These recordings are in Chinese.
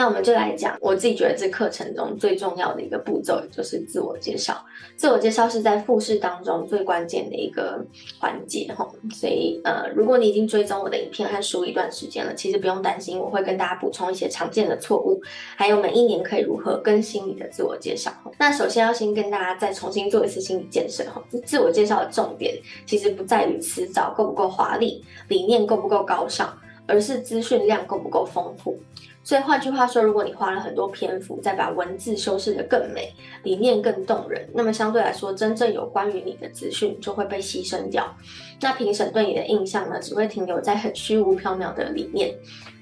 那我们就来讲，我自己觉得这课程中最重要的一个步骤，就是自我介绍。自我介绍是在复试当中最关键的一个环节哈。所以呃，如果你已经追踪我的影片和书一段时间了，其实不用担心，我会跟大家补充一些常见的错误，还有每一年可以如何更新你的自我介绍。那首先要先跟大家再重新做一次心理建设哈。自我介绍的重点其实不在于词藻够不够华丽，理念够不够高尚，而是资讯量够不够丰富。所以换句话说，如果你花了很多篇幅，再把文字修饰得更美，理念更动人，那么相对来说，真正有关于你的资讯就会被牺牲掉。那评审对你的印象呢，只会停留在很虚无缥缈的理念，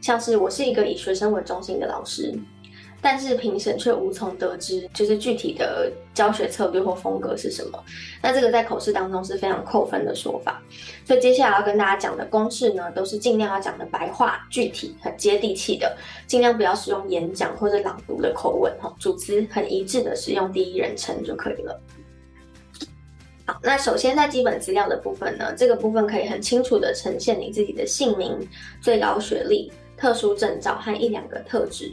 像是我是一个以学生为中心的老师。但是评审却无从得知，就是具体的教学策略或风格是什么。那这个在口试当中是非常扣分的说法。所以接下来要跟大家讲的公式呢，都是尽量要讲的白话、具体、很接地气的，尽量不要使用演讲或者朗读的口吻哈，主词很一致的使用第一人称就可以了。好，那首先在基本资料的部分呢，这个部分可以很清楚的呈现你自己的姓名、最高学历、特殊证照和一两个特质。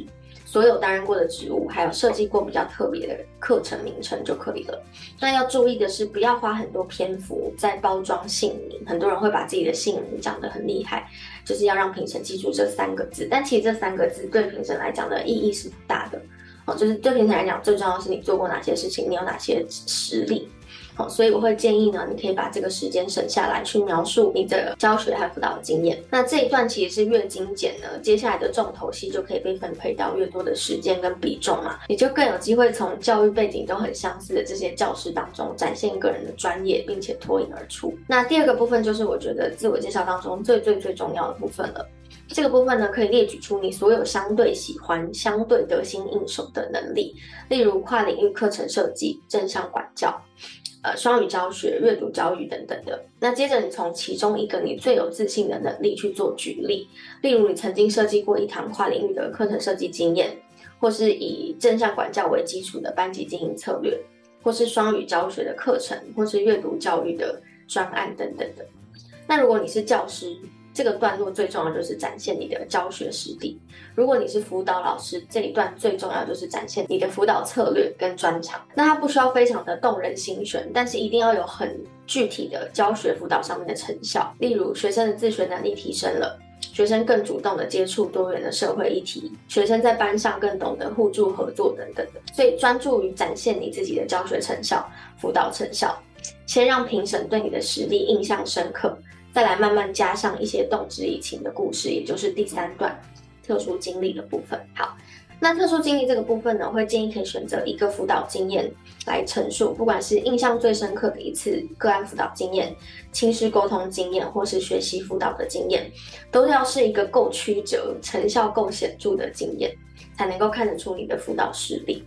所有担任过的职务，还有设计过比较特别的课程名称就可以了。那要注意的是，不要花很多篇幅在包装姓名。很多人会把自己的姓名讲得很厉害，就是要让评审记住这三个字。但其实这三个字对评审来讲的意义是不大的。哦，就是对评审来讲，最重要的是你做过哪些事情，你有哪些实力。好，所以我会建议呢，你可以把这个时间省下来，去描述你的教学和辅导经验。那这一段其实是越精简呢，接下来的重头戏就可以被分配到越多的时间跟比重嘛，你就更有机会从教育背景都很相似的这些教师当中展现个人的专业，并且脱颖而出。那第二个部分就是我觉得自我介绍当中最最最重要的部分了。这个部分呢，可以列举出你所有相对喜欢、相对得心应手的能力，例如跨领域课程设计、正向管教。呃，双语教学、阅读教育等等的。那接着，你从其中一个你最有自信的能力去做举例，例如你曾经设计过一堂跨领域的课程设计经验，或是以正向管教为基础的班级经营策略，或是双语教学的课程，或是阅读教育的专案等等的。那如果你是教师，这个段落最重要就是展现你的教学实力。如果你是辅导老师，这一段最重要就是展现你的辅导策略跟专长。那它不需要非常的动人心弦，但是一定要有很具体的教学辅导上面的成效。例如，学生的自学能力提升了，学生更主动的接触多元的社会议题，学生在班上更懂得互助合作等等的。所以专注于展现你自己的教学成效、辅导成效，先让评审对你的实力印象深刻。再来慢慢加上一些动之以情的故事，也就是第三段特殊经历的部分。好，那特殊经历这个部分呢，会建议可以选择一个辅导经验来陈述，不管是印象最深刻的一次个案辅导经验、亲师沟通经验，或是学习辅导的经验，都要是一个够曲折、成效够显著的经验，才能够看得出你的辅导实力。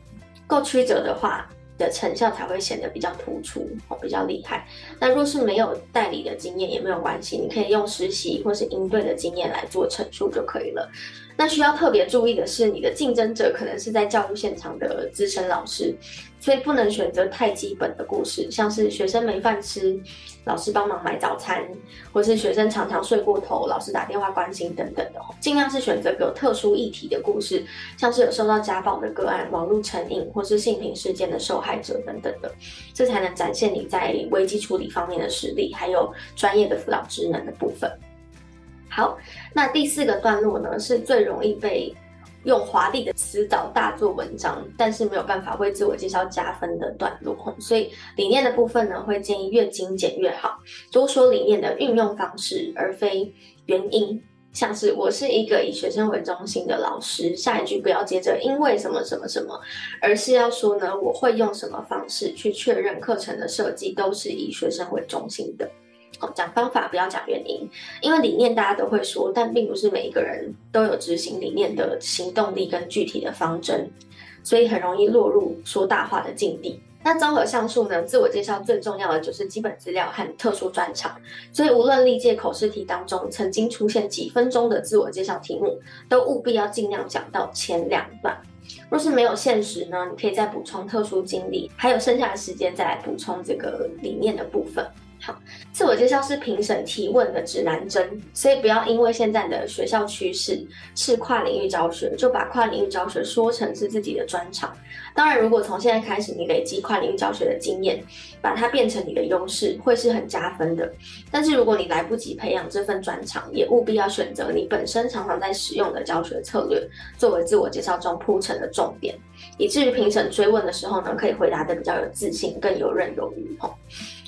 够曲折的话，的成效才会显得比较突出哦，比较厉害。那若是没有代理的经验也没有关系，你可以用实习或是应对的经验来做陈述就可以了。那需要特别注意的是，你的竞争者可能是在教育现场的资深老师，所以不能选择太基本的故事，像是学生没饭吃，老师帮忙买早餐，或是学生常常睡过头，老师打电话关心等等的。尽量是选择有特殊议题的故事，像是有受到家暴的个案、网络成瘾或是性平事件的受害者等等的，这才能展现你在危机处理方面的实力，还有专业的辅导职能的部分。好，那第四个段落呢，是最容易被用华丽的词藻大做文章，但是没有办法为自我介绍加分的段落。所以理念的部分呢，会建议越精简越好，多说理念的运用方式，而非原因。像是我是一个以学生为中心的老师，下一句不要接着因为什么什么什么，而是要说呢，我会用什么方式去确认课程的设计都是以学生为中心的。讲方法不要讲原因，因为理念大家都会说，但并不是每一个人都有执行理念的行动力跟具体的方针，所以很容易落入说大话的境地。那综合上述呢，自我介绍最重要的就是基本资料和特殊专长，所以无论历届口试题当中曾经出现几分钟的自我介绍题目，都务必要尽量讲到前两段。若是没有限时呢，你可以再补充特殊经历，还有剩下的时间再来补充这个理念的部分。自我介绍是评审提问的指南针，所以不要因为现在的学校趋势是跨领域教学，就把跨领域教学说成是自己的专长。当然，如果从现在开始你累积跨领域教学的经验，把它变成你的优势，会是很加分的。但是如果你来不及培养这份专长，也务必要选择你本身常常在使用的教学策略，作为自我介绍中铺陈的重点，以至于评审追问的时候呢，可以回答得比较有自信，更游刃有余。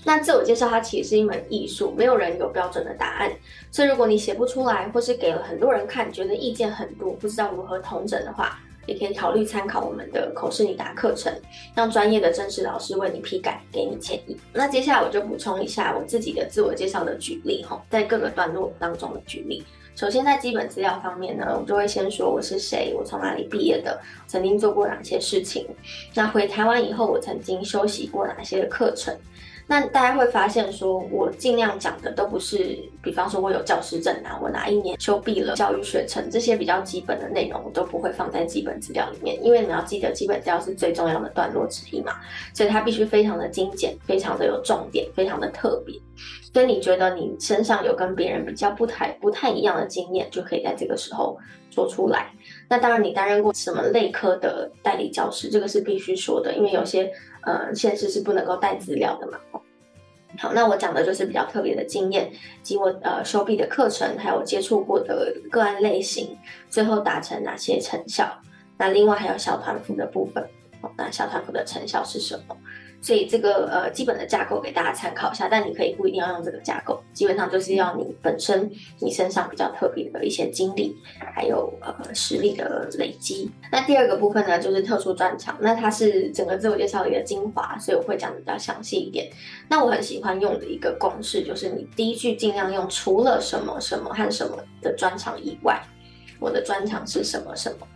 那自我介绍它其实是一门艺术，没有人有标准的答案。所以如果你写不出来，或是给了很多人看，觉得意见很多，不知道如何统整的话，也可以考虑参考我们的口试拟答课程，让专业的正式老师为你批改，给你建议。那接下来我就补充一下我自己的自我介绍的举例哈，在各个段落当中的举例。首先在基本资料方面呢，我就会先说我是谁，我从哪里毕业的，曾经做过哪些事情。那回台湾以后，我曾经修习过哪些课程。那大家会发现，说我尽量讲的都不是，比方说我有教师证啊，我哪一年修毕了教育学程，这些比较基本的内容，我都不会放在基本资料里面，因为你要记得，基本资料是最重要的段落之一嘛，所以它必须非常的精简，非常的有重点，非常的特别。所以你觉得你身上有跟别人比较不太不太一样的经验，就可以在这个时候说出来。那当然，你担任过什么类科的代理教师，这个是必须说的，因为有些呃现实是不能够带资料的嘛。好，那我讲的就是比较特别的经验，及我呃修毕的课程，还有接触过的个案类型，最后达成哪些成效。那另外还有小团辅的部分，那小团辅的成效是什么？所以这个呃基本的架构给大家参考一下，但你可以不一定要用这个架构，基本上就是要你本身你身上比较特别的一些经历，还有呃实力的累积。那第二个部分呢，就是特殊专长，那它是整个自我介绍里的精华，所以我会讲的比较详细一点。那我很喜欢用的一个公式就是，你第一句尽量用除了什么什么和什么的专长以外，我的专长是什么什么。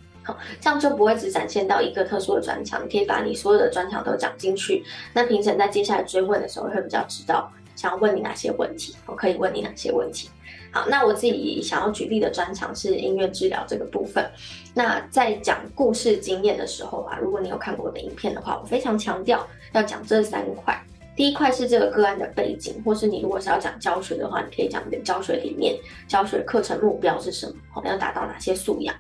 这样就不会只展现到一个特殊的专长，你可以把你所有的专长都讲进去。那评审在接下来追问的时候会比较知道想要问你哪些问题，我可以问你哪些问题。好，那我自己想要举例的专长是音乐治疗这个部分。那在讲故事经验的时候啊，如果你有看过我的影片的话，我非常强调要讲这三块。第一块是这个个案的背景，或是你如果是要讲教学的话，你可以讲你的教学理念、教学课程目标是什么，好，要达到哪些素养。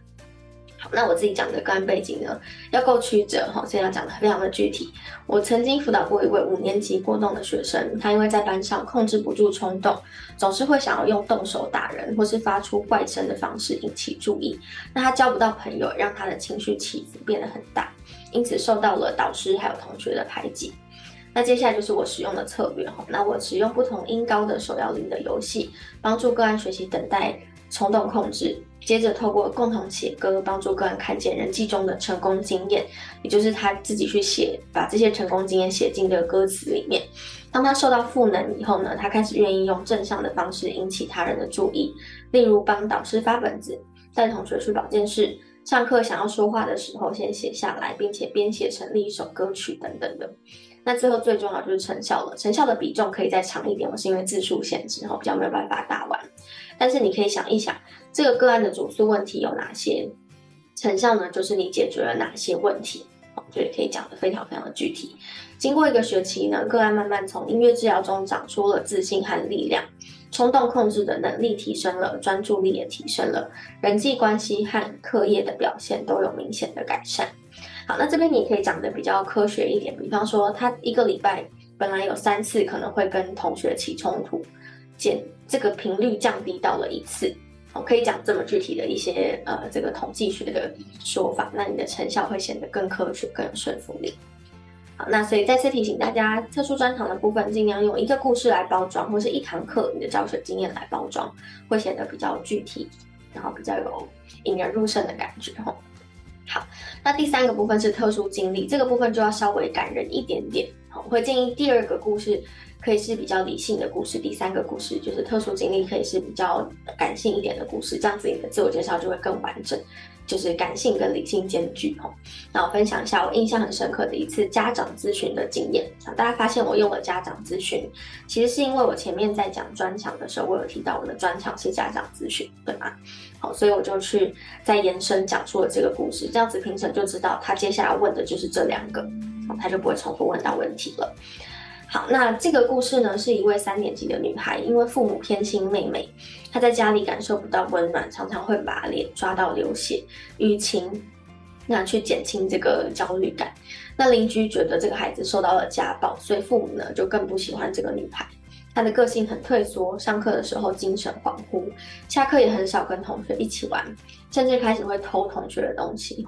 那我自己讲的个案背景呢，要够曲折哈，所以要讲的非常的具体。我曾经辅导过一位五年级过动的学生，他因为在班上控制不住冲动，总是会想要用动手打人，或是发出怪声的方式引起注意。那他交不到朋友，让他的情绪起伏变得很大，因此受到了导师还有同学的排挤。那接下来就是我使用的策略哈，那我使用不同音高的手摇铃的游戏，帮助个案学习等待。冲动控制，接着透过共同写歌，帮助个人看见人际中的成功经验，也就是他自己去写，把这些成功经验写进这个歌词里面。当他受到赋能以后呢，他开始愿意用正向的方式引起他人的注意，例如帮导师发本子，带同学去保健室，上课想要说话的时候先写下来，并且编写成立一首歌曲等等的。那最后最重要就是成效了，成效的比重可以再长一点，我是因为字数限制，后比较没有办法打完。但是你可以想一想，这个个案的主诉问题有哪些？成效呢？就是你解决了哪些问题？哦，所以可以讲得非常非常的具体。经过一个学期呢，个案慢慢从音乐治疗中长出了自信和力量，冲动控制的能力提升了，专注力也提升了，人际关系和课业的表现都有明显的改善。好，那这边你可以讲得比较科学一点，比方说他一个礼拜本来有三次可能会跟同学起冲突，减。这个频率降低到了一次，哦，可以讲这么具体的一些呃这个统计学的说法，那你的成效会显得更科学、更有说服力。好，那所以再次提醒大家，特殊专长的部分尽量用一个故事来包装，或是一堂课你的教学经验来包装，会显得比较具体，然后比较有引人入胜的感觉吼。好，那第三个部分是特殊经历，这个部分就要稍微感人一点点。好，我会建议第二个故事。可以是比较理性的故事，第三个故事就是特殊经历，可以是比较感性一点的故事，这样子你的自我介绍就会更完整，就是感性跟理性兼具吼。那我分享一下我印象很深刻的一次家长咨询的经验，大家发现我用了家长咨询，其实是因为我前面在讲专长的时候，我有提到我的专长是家长咨询，对吗？好，所以我就去再延伸讲出了这个故事，这样子评审就知道他接下来问的就是这两个，他就不会重复问到问题了。好，那这个故事呢，是一位三年级的女孩，因为父母偏心妹妹，她在家里感受不到温暖，常常会把脸抓到流血，淤青，那去减轻这个焦虑感。那邻居觉得这个孩子受到了家暴，所以父母呢就更不喜欢这个女孩。她的个性很退缩，上课的时候精神恍惚，下课也很少跟同学一起玩，甚至开始会偷同学的东西。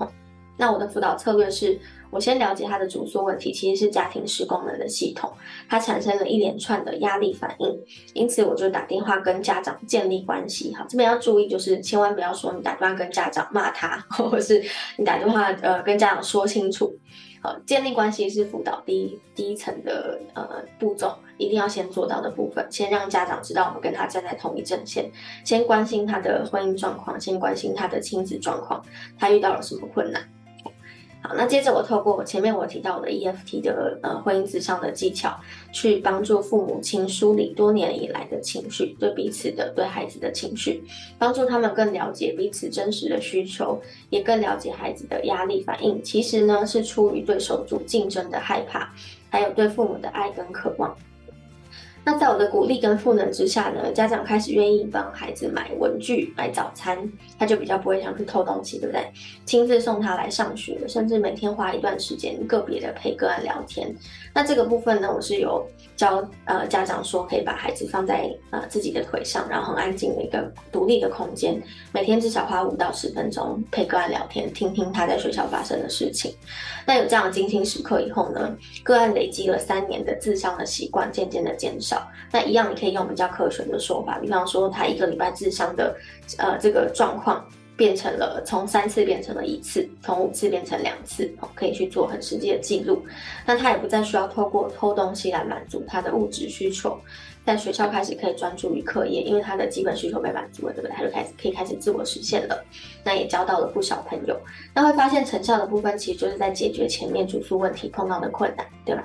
那我的辅导策略是，我先了解他的主诉问题，其实是家庭失功能的系统，他产生了一连串的压力反应，因此我就打电话跟家长建立关系。哈，这边要注意，就是千万不要说你打电话跟家长骂他，或者是你打电话呃跟家长说清楚。好，建立关系是辅导第一第一层的呃步骤，一定要先做到的部分，先让家长知道我们跟他站在同一阵线，先关心他的婚姻状况，先关心他的亲子状况，他遇到了什么困难。好，那接着我透过我前面我提到的 EFT 的呃婚姻咨商的技巧，去帮助父母亲梳理多年以来的情绪，对彼此的对孩子的情绪，帮助他们更了解彼此真实的需求，也更了解孩子的压力反应。其实呢，是出于对手足竞争的害怕，还有对父母的爱跟渴望。那在我的鼓励跟赋能之下呢，家长开始愿意帮孩子买文具、买早餐，他就比较不会想去偷东西，对不对？亲自送他来上学，甚至每天花一段时间个别的陪个案聊天。那这个部分呢，我是有教呃家长说，可以把孩子放在呃自己的腿上，然后很安静的一个独立的空间，每天至少花五到十分钟陪个案聊天，听听他在学校发生的事情。那有这样的精心时刻以后呢，个案累积了三年的咨商的习惯，渐渐的减少。那一样，你可以用比较科学的说法，比方说他一个礼拜智商的，呃，这个状况变成了从三次变成了一次，从五次变成两次，可以去做很实际的记录。那他也不再需要透过偷东西来满足他的物质需求，在学校开始可以专注于课业，因为他的基本需求被满足了，对不对？他就开始可以开始自我实现了。那也交到了不少朋友。那会发现成效的部分，其实就是在解决前面主诉问题碰到的困难，对吧？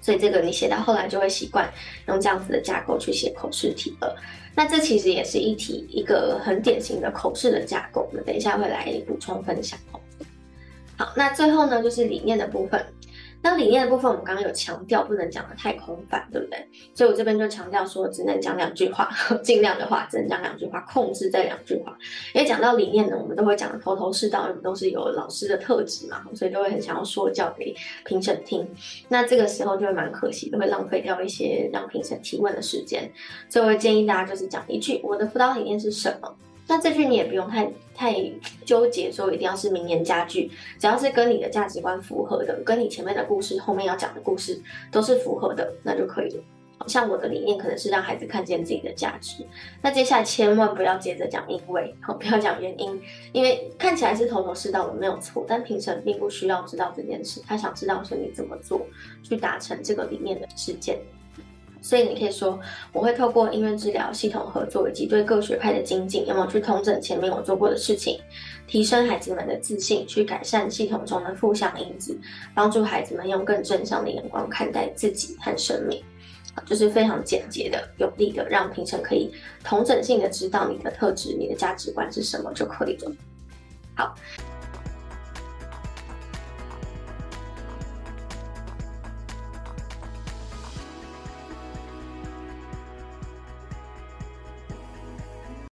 所以这个你写到后来就会习惯用这样子的架构去写口试题了。那这其实也是一题一个很典型的口试的架构，我们等一下会来补充分享哦。好，那最后呢，就是理念的部分。那理念的部分，我们刚刚有强调不能讲的太空泛，对不对？所以我这边就强调说，只能讲两句话，尽量的话只能讲两句话，控制在两句话。因为讲到理念呢，我们都会讲的头头是道，我们都是有老师的特质嘛，所以都会很想要说教给评审听。那这个时候就会蛮可惜的，会浪费掉一些让评审提问的时间。所以我会建议大家就是讲一句：我的辅导理念是什么？那这句你也不用太太纠结，说一定要是名言佳句，只要是跟你的价值观符合的，跟你前面的故事后面要讲的故事都是符合的，那就可以了。像我的理念可能是让孩子看见自己的价值，那接下来千万不要接着讲因为，好，不要讲原因，因为看起来是头头是道的没有错，但评审并不需要知道这件事，他想知道是你怎么做去达成这个理念的实践。所以你可以说，我会透过音乐治疗系统合作以及对各学派的精进，有没有去重整前面我做过的事情，提升孩子们的自信，去改善系统中的负向因子，帮助孩子们用更正向的眼光看待自己和生命，就是非常简洁的、有力的，让评审可以同整性的知道你的特质、你的价值观是什么就可以了。好。